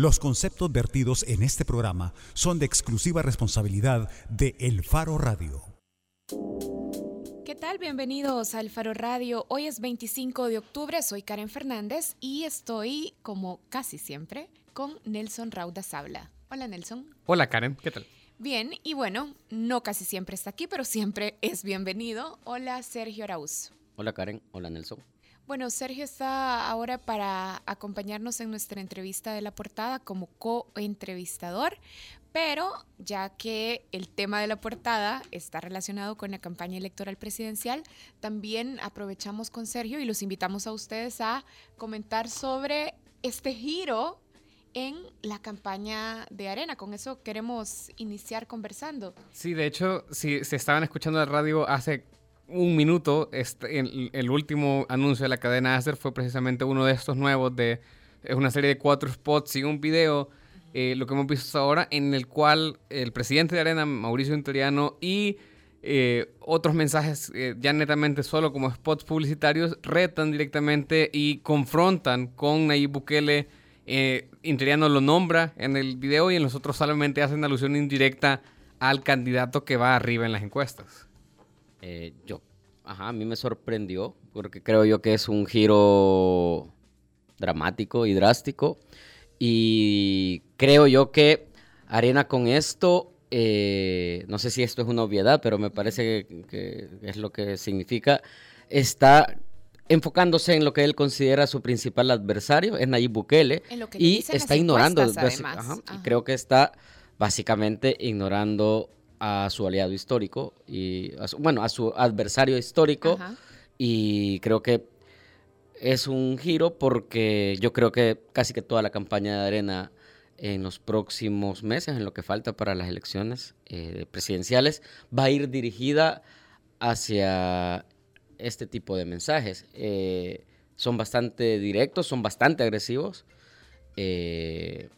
Los conceptos vertidos en este programa son de exclusiva responsabilidad de El Faro Radio. ¿Qué tal? Bienvenidos al Faro Radio. Hoy es 25 de octubre, soy Karen Fernández y estoy, como casi siempre, con Nelson Rauda Sabla. Hola Nelson. Hola Karen, ¿qué tal? Bien, y bueno, no casi siempre está aquí, pero siempre es bienvenido. Hola Sergio Arauz. Hola Karen, hola Nelson. Bueno, Sergio está ahora para acompañarnos en nuestra entrevista de la portada como co-entrevistador, pero ya que el tema de la portada está relacionado con la campaña electoral presidencial, también aprovechamos con Sergio y los invitamos a ustedes a comentar sobre este giro en la campaña de Arena. Con eso queremos iniciar conversando. Sí, de hecho, si se estaban escuchando la radio hace un minuto, este, el, último anuncio de la cadena Acer fue precisamente uno de estos nuevos de es una serie de cuatro spots y un video, eh, lo que hemos visto ahora, en el cual el presidente de Arena, Mauricio Interiano, y eh, otros mensajes eh, ya netamente solo como spots publicitarios retan directamente y confrontan con Nayib Bukele. Interiano lo nombra en el video y en los otros solamente hacen alusión indirecta al candidato que va arriba en las encuestas. Eh, yo, ajá, a mí me sorprendió porque creo yo que es un giro dramático y drástico. Y creo yo que Arena con esto, eh, no sé si esto es una obviedad, pero me parece que, es lo que significa, está enfocándose en lo que él considera su principal adversario, es Nayib Bukele, y está ignorando, y creo que está básicamente ignorando a su aliado histórico y bueno, a su adversario histórico y creo que es un giro porque yo creo que casi que toda la campaña de Arena en los próximos meses, en lo que falta para las elecciones eh, presidenciales, va a ir dirigida hacia este tipo de mensajes. Eh, son bastante directos, son bastante agresivos. Eh,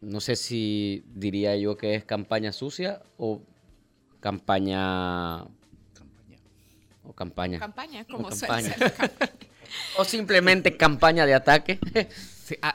no sé si diría yo que es campaña sucia o campaña... Campaña. O campaña. Campaña, como o simplemente campaña de ataque.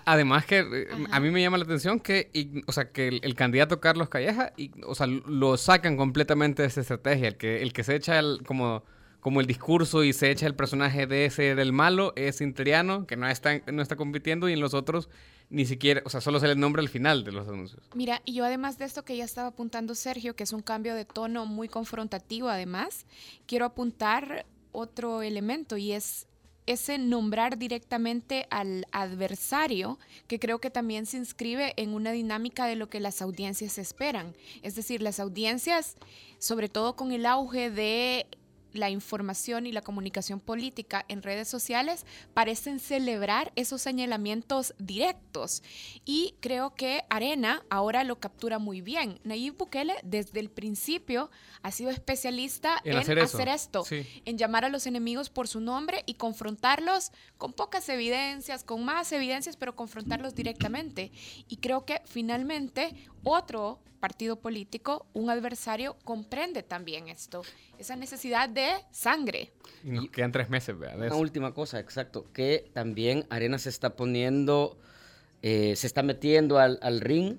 además que eh, a mí me llama la atención que, o sea, que el, candidato Carlos Calleja, y, o sea, lo sacan completamente de esa estrategia. El que, el que se echa el, como como el discurso y se echa el personaje de ese del malo es Interiano, que no está, no está compitiendo, y en los otros ni siquiera, o sea, solo se le nombra al final de los anuncios. Mira, y yo además de esto que ya estaba apuntando Sergio, que es un cambio de tono muy confrontativo además, quiero apuntar otro elemento y es ese nombrar directamente al adversario, que creo que también se inscribe en una dinámica de lo que las audiencias esperan. Es decir, las audiencias, sobre todo con el auge de la información y la comunicación política en redes sociales parecen celebrar esos señalamientos directos. Y creo que Arena ahora lo captura muy bien. Nayib Bukele desde el principio ha sido especialista en, hacer, esto, en llamar a los enemigos por su nombre y confrontarlos con pocas evidencias, con más evidencias, pero confrontarlos directamente. Y creo que finalmente otro partido político, un adversario, comprende también esto, esa necesidad de sangre. Y nos quedan tres meses, ¿verdad? Una última cosa, exacto, que también Arena se está poniendo, eh, se está metiendo al, ring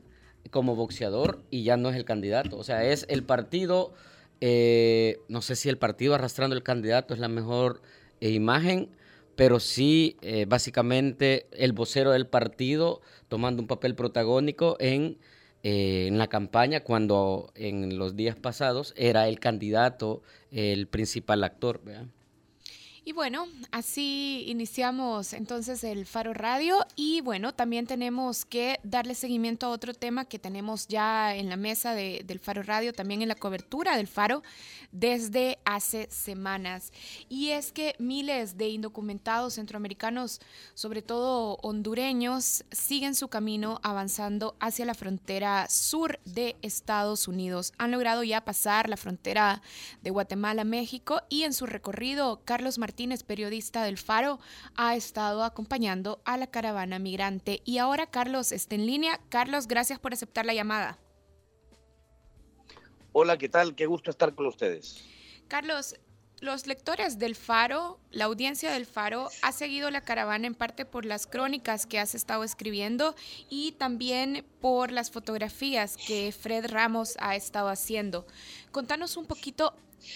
como boxeador y ya no es el candidato, o sea, es el partido, eh, no sé si el partido arrastrando el candidato es la mejor eh, imagen, pero sí básicamente el vocero del partido tomando un papel protagónico en eh, en la campaña cuando en los días pasados era el candidato, el principal actor. Y bueno, así iniciamos entonces el Faro Radio y bueno, también tenemos que darle seguimiento a otro tema que tenemos ya en la mesa del Faro Radio, también en la cobertura del Faro desde hace semanas. Y es que miles de indocumentados centroamericanos, sobre todo hondureños, siguen su camino avanzando hacia la frontera sur de Estados Unidos. Han logrado ya pasar la frontera de Guatemala a México y en su recorrido, Carlos Martínez Martínez, periodista del Faro, ha estado acompañando a la caravana migrante. Y ahora Carlos está en línea. Carlos, gracias por aceptar la llamada. Hola, ¿qué tal? Qué gusto estar con ustedes. Carlos, los lectores del Faro, la audiencia del Faro, ha seguido la caravana en parte por las crónicas que has estado escribiendo y también por las fotografías que Fred Ramos ha estado haciendo. Contanos un poquito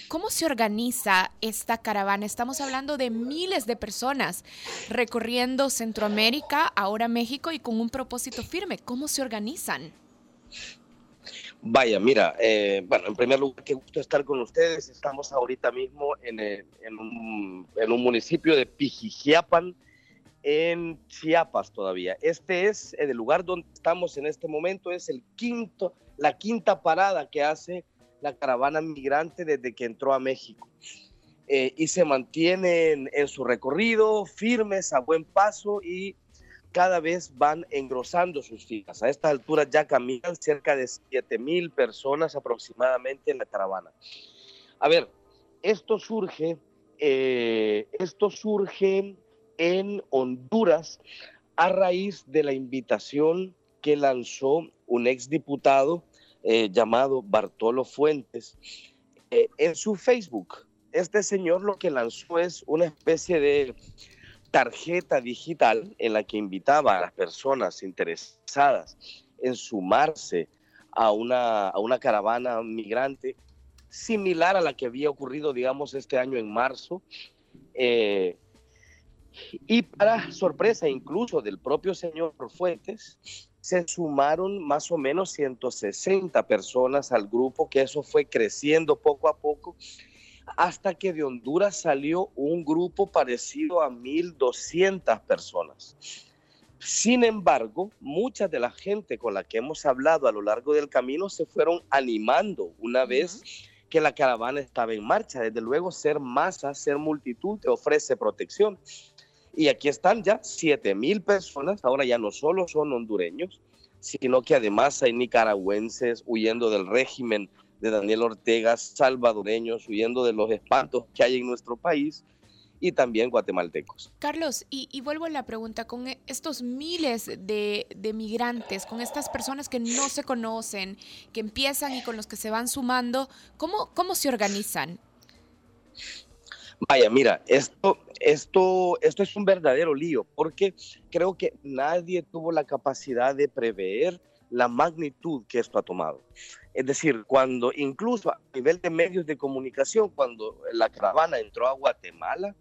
¿Cómo se organiza esta caravana? Estamos hablando de miles de personas recorriendo Centroamérica, ahora México y con un propósito firme. ¿Cómo se organizan? Vaya, mira, eh, bueno, en primer lugar, qué gusto estar con ustedes. Estamos ahorita mismo en, eh, un, municipio de Pijijiapan, en Chiapas todavía. Este es el lugar donde estamos en este momento, es el quinto, la quinta parada que hace la caravana migrante desde que entró a México. Eh, y se mantienen en su recorrido firmes, a buen paso y cada vez van engrosando sus filas. A esta altura ya caminan cerca de 7 mil personas aproximadamente en la caravana. A ver, esto surge, eh, esto surge en Honduras a raíz de la invitación que lanzó un exdiputado eh, llamado Bartolo Fuentes eh, en su Facebook. Este señor lo que lanzó es una especie de tarjeta digital en la que invitaba a las personas interesadas en sumarse a una, a una caravana migrante similar a la que había ocurrido, digamos, este año en marzo. Eh, y para sorpresa incluso del propio señor Fuentes, se sumaron más o menos 160 personas al grupo, que eso fue creciendo poco a poco hasta que de Honduras salió un grupo parecido a 1.200 personas. Sin embargo, mucha de la gente con la que hemos hablado a lo largo del camino se fueron animando una vez que la caravana estaba en marcha. Desde luego, ser masa, ser multitud te ofrece protección. Y aquí están ya 7.000 personas, ahora ya no solo son hondureños, sino que además hay nicaragüenses huyendo del régimen de Daniel Ortega, salvadoreños huyendo de los espantos que hay en nuestro país y también guatemaltecos. Carlos, y, vuelvo a la pregunta, con estos miles de, de, migrantes, con estas personas que no se conocen, que empiezan y con los que se van sumando, ¿cómo, cómo se organizan? Vaya, mira, esto, esto, esto es un verdadero lío, porque creo que nadie tuvo la capacidad de prever la magnitud que esto ha tomado. Es decir, cuando incluso a nivel de medios de comunicación, cuando la caravana entró a Guatemala,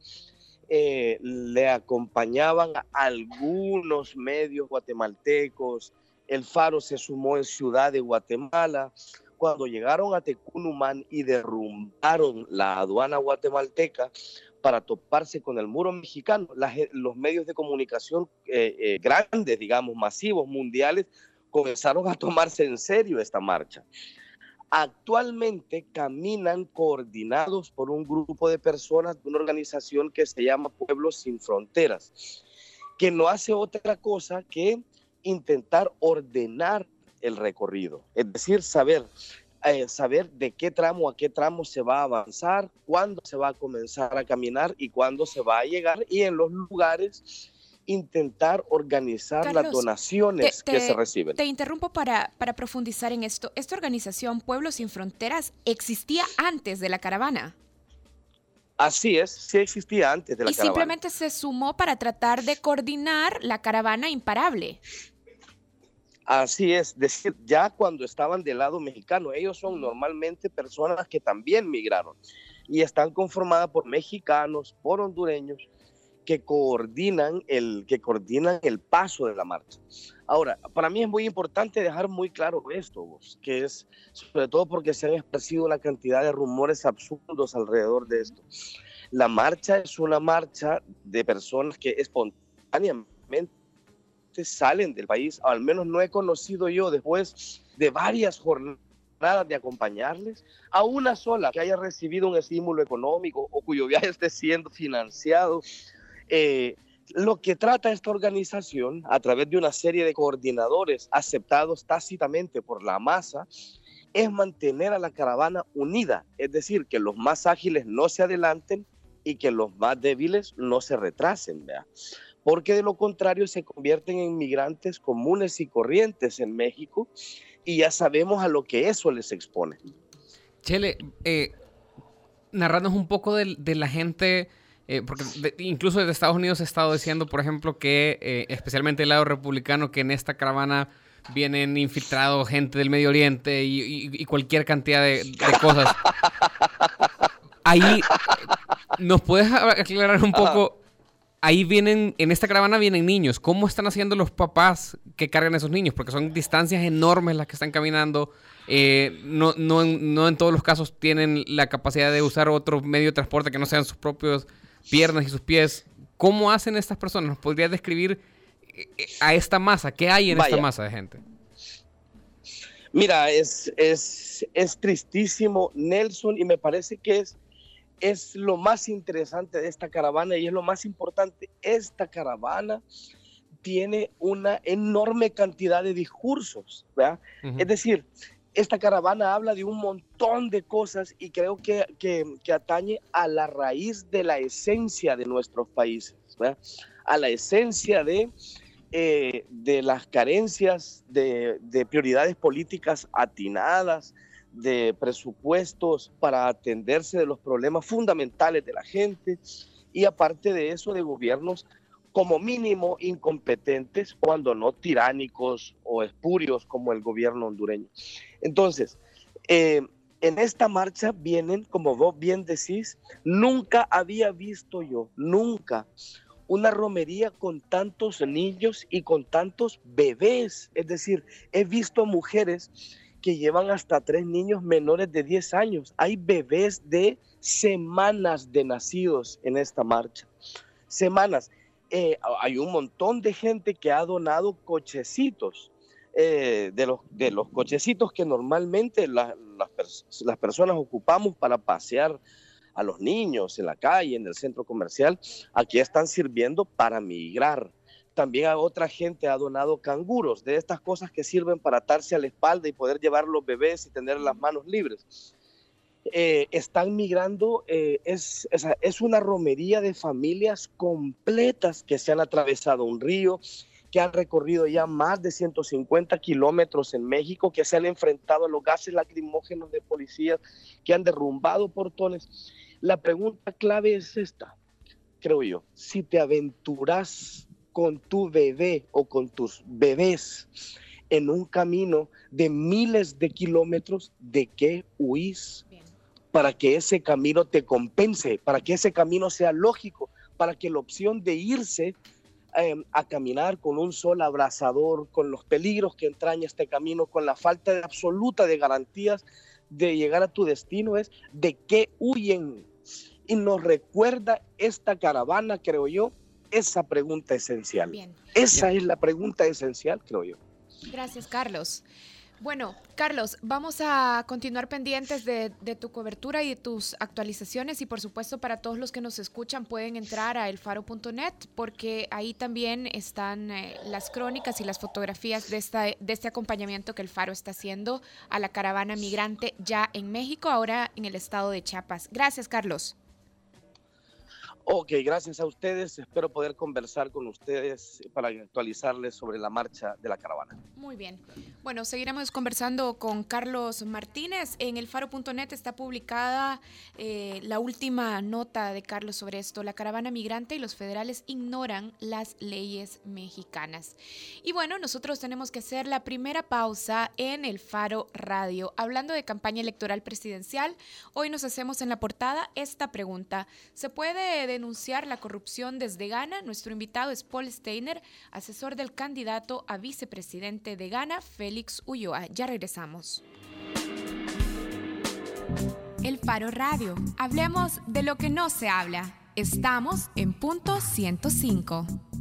eh, le acompañaban algunos medios guatemaltecos, el Faro se sumó en Ciudad de Guatemala, cuando llegaron a Tecunumán y derrumbaron la aduana guatemalteca para toparse con el muro mexicano, los medios de comunicación eh, eh, grandes, digamos, masivos, mundiales, comenzaron a tomarse en serio esta marcha. Actualmente caminan coordinados por un grupo de personas de una organización que se llama Pueblos Sin Fronteras, que no hace otra cosa que intentar ordenar el recorrido, es decir, saber, eh, saber de qué tramo a qué tramo se va a avanzar, cuándo se va a comenzar a caminar y cuándo se va a llegar y en los lugares intentar organizar las donaciones que se reciben. Te interrumpo para, para profundizar en esto. Esta organización Pueblos Sin Fronteras existía antes de la caravana. Así es, sí existía antes de la caravana. Y simplemente se sumó para tratar de coordinar la caravana imparable. Así es, decir, ya cuando estaban del lado mexicano, ellos son normalmente personas que también migraron y están conformadas por mexicanos, por hondureños, que coordinan el, que coordinan el paso de la marcha. Ahora, para mí es muy importante dejar muy claro esto, que es sobre todo porque se han esparcido una cantidad de rumores absurdos alrededor de esto. La marcha es una marcha de personas que espontáneamente salen del país, al menos no he conocido yo después de varias jornadas de acompañarles, a una sola que haya recibido un estímulo económico o cuyo viaje esté siendo financiado eh, lo que trata esta organización, a través de una serie de coordinadores aceptados tácitamente por la masa, es mantener a la caravana unida, es decir, que los más ágiles no se adelanten y que los más débiles no se retrasen, ¿vea? Porque de lo contrario se convierten en migrantes comunes y corrientes en México y ya sabemos a lo que eso les expone. Chele, eh, narrarnos un poco de, la gente, eh, porque incluso desde Estados Unidos he estado diciendo, por ejemplo, que eh, especialmente el lado republicano, que en esta caravana vienen infiltrados gente del Medio Oriente y, cualquier cantidad de, de cosas. Ahí, ¿nos puedes aclarar un poco? Ahí vienen, en esta caravana vienen niños. ¿Cómo están haciendo los papás que cargan a esos niños? Porque son distancias enormes las que están caminando. Eh, no, no, no, en todos los casos tienen la capacidad de usar otro medio de transporte que no sean sus propios piernas y sus pies. ¿Cómo hacen estas personas? ¿Nos podrías describir eh, a esta masa? ¿Qué hay en esta masa de gente? Mira, es, es, es tristísimo, Nelson, y me parece que es es lo más interesante de esta caravana y es lo más importante. Esta caravana tiene una enorme cantidad de discursos, ¿verdad? Es decir, esta caravana habla de un montón de cosas y creo que, que, atañe a la raíz de la esencia de nuestros países, ¿verdad? a la esencia de, eh, de las carencias de, de prioridades políticas atinadas, de presupuestos para atenderse de los problemas fundamentales de la gente y aparte de eso de gobiernos como mínimo incompetentes, cuando no tiránicos o espurios como el gobierno hondureño. Entonces, eh, en esta marcha vienen, como vos bien decís, nunca había visto yo, nunca, una romería con tantos niños y con tantos bebés. Es decir, he visto mujeres que llevan hasta tres niños menores de 10 años. Hay bebés de semanas de nacidos en esta marcha. Semanas. Eh, hay un montón de gente que ha donado cochecitos. Eh, de, los, de los cochecitos que normalmente las personas ocupamos para pasear a los niños en la calle, en el centro comercial, aquí están sirviendo para migrar también a otra gente ha donado canguros, de estas cosas que sirven para atarse a la espalda y poder llevar los bebés y tener las manos libres. Eh, están migrando, eh, es, es, una romería de familias completas que se han atravesado un río, que han recorrido ya más de 150 kilómetros en México, que se han enfrentado a los gases lacrimógenos de policías, que han derrumbado portones. La pregunta clave es esta, creo yo, si te aventuras con tu bebé o con tus bebés en un camino de miles de kilómetros, ¿de qué huís? Para que ese camino te compense, para que ese camino sea lógico, para que la opción de irse em, a caminar con un sol abrasador, con los peligros que entraña este camino, con la falta absoluta de garantías de llegar a tu destino es de qué huyen. Y nos recuerda esta caravana, creo yo, esa pregunta esencial. Esa es la pregunta esencial, creo yo. Gracias, Carlos. Bueno, Carlos, vamos a continuar pendientes de, tu cobertura y de tus actualizaciones y por supuesto para todos los que nos escuchan pueden entrar a elfaro.net porque ahí también están eh, las crónicas y las fotografías de, esta, de este acompañamiento que el Faro está haciendo a la caravana migrante ya en México, ahora en el estado de Chiapas. Gracias, Carlos. Ok, gracias a ustedes. Espero poder conversar con ustedes para actualizarles sobre la marcha de la caravana. Muy bien. Bueno, seguiremos conversando con Carlos Martínez. En el faro.net está publicada eh, la última nota de Carlos sobre esto. La caravana migrante y los federales ignoran las leyes mexicanas. Y bueno, nosotros tenemos que hacer la primera pausa en el Faro Radio. Hablando de campaña electoral presidencial, hoy nos hacemos en la portada esta pregunta. ¿Se puede denunciar la corrupción desde Ghana. Nuestro invitado es Paul Steiner, asesor del candidato a vicepresidente de Ghana, Félix Ulloa. Ya regresamos. El Faro Radio. Hablemos de lo que no se habla. Estamos en punto 105.